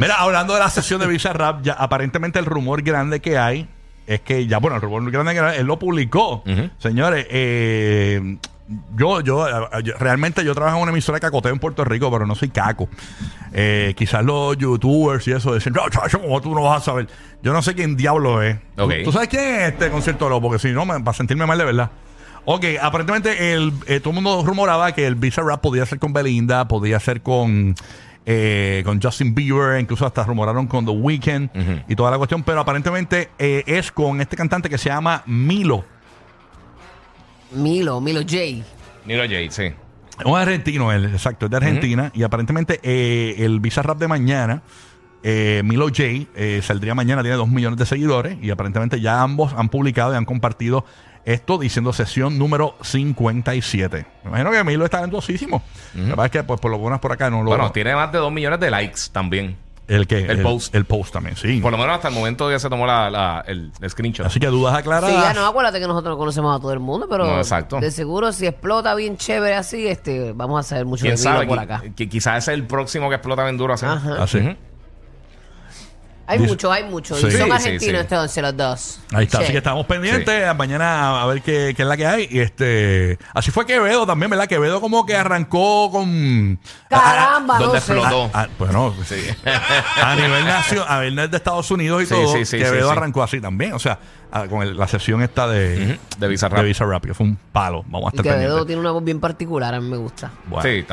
Mira, hablando de la sesión de Visa Rap, ya aparentemente el rumor grande que hay es que ya, bueno, el rumor grande que hay, él lo publicó. Señores, eh, yo, yo, eh, yo- realmente yo trabajo en una emisora de cacoteo en Puerto Rico, pero no soy caco. Eh, quizás los youtubers y eso dicen, no, chacho, ¿cómo tú no vas a saber? Yo no sé quién diablo es. ¿Tú- Ok. ¿Tú, sabes quién es este concierto loco? Porque si no, me, para sentirme mal de verdad. Ok, aparentemente el, eh, todo el mundo rumoraba que el Visa Rap podía ser con Belinda, podía ser con, eh, con Justin Bieber, incluso hasta rumoraron con The Weeknd y toda la cuestión, pero aparentemente eh, es con este cantante que se llama Milo. Milo, Milo J. Nilo J, sí. Un argentino, él, exacto, es de Argentina. Y aparentemente eh, el Visa Rap de mañana, eh, Milo J, eh, saldría mañana, tiene dos millones de seguidores. Y aparentemente ya ambos han publicado y han compartido esto diciendo sesión número 57. Me imagino que Milo es talentosísimo. La verdad es que pues, por lo menos por acá no lo... Bueno, tiene más de 2 millones de likes también. el, que, el post. El post también, sí. Por lo menos hasta el momento ya se tomó la, la- el, el screenshot. Así que dudas Sí, aclaradas. ya no, acuérdate que nosotros no conocemos a todo el mundo, pero No, exacto. de seguro si explota bien chévere así, este, vamos a saber mucho de ¿Quién Milo sabe? por Qui- acá. Que, quizás es el próximo que explota bien duro así. Ajá. Así. Ujú. Hay Dice- mucho, hay mucho. Sí. Y son Sí, argentinos sí, sí. entonces los dos. Ahí está, así que estamos pendientes. Mañana a ver qué, qué es la que hay. Y este, así fue Quevedo también, ¿verdad? Quevedo como que arrancó con. Caramba, ¿Dónde no sé. explotó? Ah, ah, bueno, Sí. a nivel nacio, a nivel de Estados Unidos y Sí, todo, sí, sí, Quevedo sí, sí. arrancó así también. O sea, ah, con el- la sesión esta de, Ujú, de Visa Rap. de Visa Rap, que fue un palo. Vamos a Y estar Quevedo pendientes. tiene una voz bien particular, a mí me gusta. Bueno. Sí,